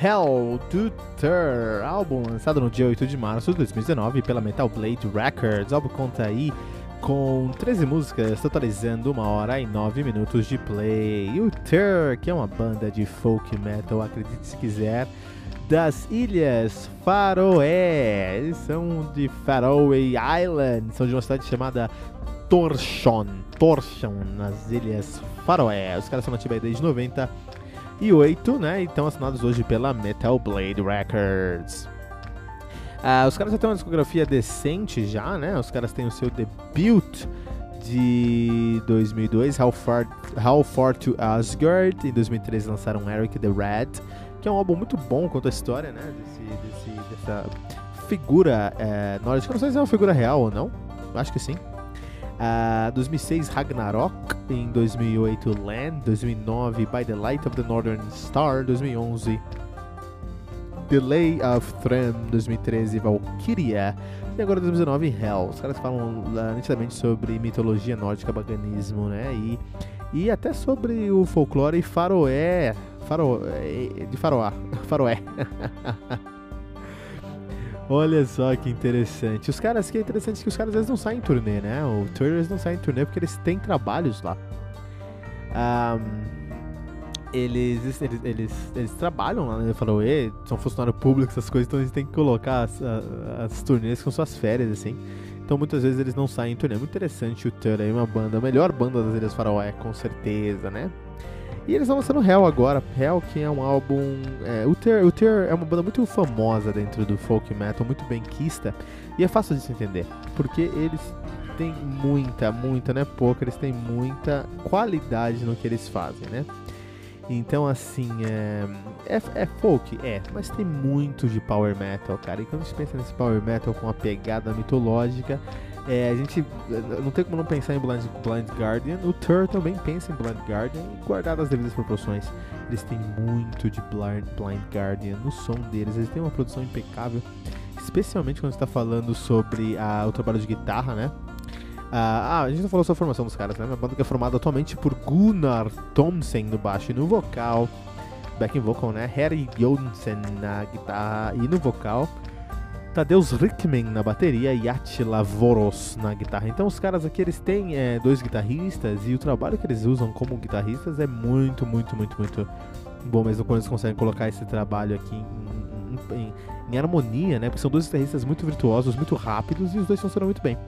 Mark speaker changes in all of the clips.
Speaker 1: Hell to Ter, álbum lançado no dia 8 de março de 2019 pela Metal Blade Records. O álbum conta aí com 13 músicas, totalizando 1 hora e 9 minutos de play. E o que é uma banda de folk metal, acredite se quiser, das Ilhas Faroé. Eles são de Faroe Island, são de uma cidade chamada Torshon, Torshon, nas Ilhas Faroé. Os caras são nativos desde 90 e 8, né? E estão assinados hoje pela Metal Blade Records. Ah, os caras já têm uma discografia decente já, né? Os caras têm o seu debut de 2002, How Far, How Far to Asgard. Em 2013 lançaram Eric the Red, que é um álbum muito bom conta a história, né? Desse, desse, dessa figura é, nórdica. Não sei se é uma figura real ou não. Acho que sim. Uh, 2006 Ragnarok, em 2008 Land, 2009 By the Light of the Northern Star, 2011 Delay of Throne, 2013 Valkyria e agora 2019 Hell. Os caras falam uh, nitidamente sobre mitologia nórdica, paganismo, né? E, e até sobre o folclore faroé, faroé de faroá, faroé. Olha só que interessante. Os caras, que é interessante que os caras às vezes não saem em turnê, né? O Turners não saem em turnê porque eles têm trabalhos lá. Um, eles, eles, eles, eles, trabalham lá, né? Falou, e são funcionário público, essas coisas, então eles têm que colocar as, as, as turnês com suas férias, assim. Então muitas vezes eles não saem em turnê. Muito interessante o Tur aí, uma banda, a melhor banda das Ilhas Faroé, com certeza, né? E eles estão lançando Hell agora. Hell, que é um álbum. É, o Ter, é uma banda muito famosa dentro do folk metal, muito benquista. E é fácil de se entender. Porque eles têm muita, muita, não é pouca, eles têm muita qualidade no que eles fazem, né? Então, assim, é, é, é, folk? É, mas tem muito de power metal, cara. E quando a gente pensa nesse power metal com uma pegada mitológica, é, a gente não tem como não pensar em Blind, Blind Guardian. O Tur também pensa em Blind Guardian, guardado as devidas proporções. Eles têm muito de Blind, Blind Guardian no som deles, eles têm uma produção impecável, especialmente quando está falando sobre a, o trabalho de guitarra, né? Ah, a gente não falou sobre a formação dos caras, né? Uma banda que é formada atualmente por Gunnar Thomsen no baixo e no vocal, backing vocal, né? Harry Jonsen na guitarra e no vocal, Tadeusz Rickman na bateria e Attila Voros na guitarra. Então os caras aqui eles têm é, dois guitarristas e o trabalho que eles usam como guitarristas é muito, muito, muito, muito bom mesmo quando eles conseguem colocar esse trabalho aqui em, em, em, em harmonia, né? Porque são dois guitarristas muito virtuosos, muito rápidos e os dois funcionam muito bem.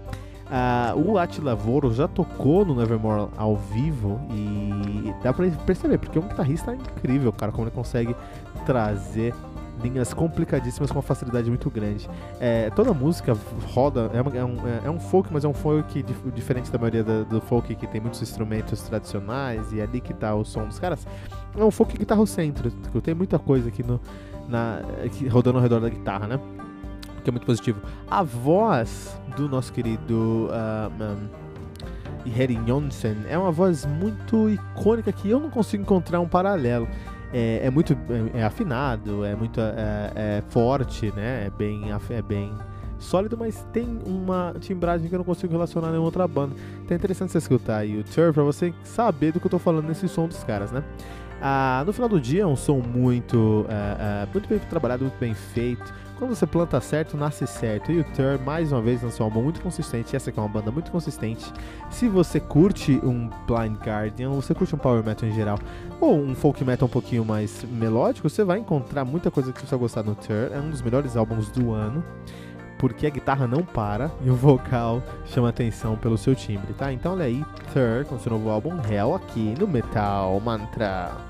Speaker 1: Uh, o Attila Voro já tocou no Nevermore ao vivo e dá pra perceber, porque é um guitarrista incrível, cara, como ele consegue trazer linhas complicadíssimas com uma facilidade muito grande. É, toda música roda, é, é, um, é, é um folk, mas é um folk dif diferente da maioria da, do folk que tem muitos instrumentos tradicionais e é ali que tá o som dos caras. É um folk guitarrocêntrico, tem muita coisa aqui no, na, aqui, rodando ao redor da guitarra, né? que é muito positivo. A voz do nosso querido uh, um, Harry Jonsen é uma voz muito icônica que eu não consigo encontrar um paralelo. É, é muito é, é, afinado, é muito é, é, forte, né? É bem, é bem sólido, mas tem uma timbragem que eu não consigo relacionar a nenhuma outra banda. Então é interessante você escutar aí o Tur pra você saber do que eu tô falando nesse som dos caras, né? Ah, no final do dia é um som muito, muito bem trabalhado, muito bem feito. Quando você planta certo, nasce certo. E o Tur, mais uma vez, lançou um álbum muito consistente. Essa aqui é uma banda muito consistente. Se você curte um Blind Guardian, ou você curte um Power Metal em geral, ou um Folk Metal um pouquinho mais melódico, você vai encontrar muita coisa que você vai gostar no Tur. É um dos melhores álbuns do ano porque a guitarra não para e o vocal chama atenção pelo seu timbre, tá? Então olha aí, Third, com seu novo álbum Hell aqui no Metal Mantra.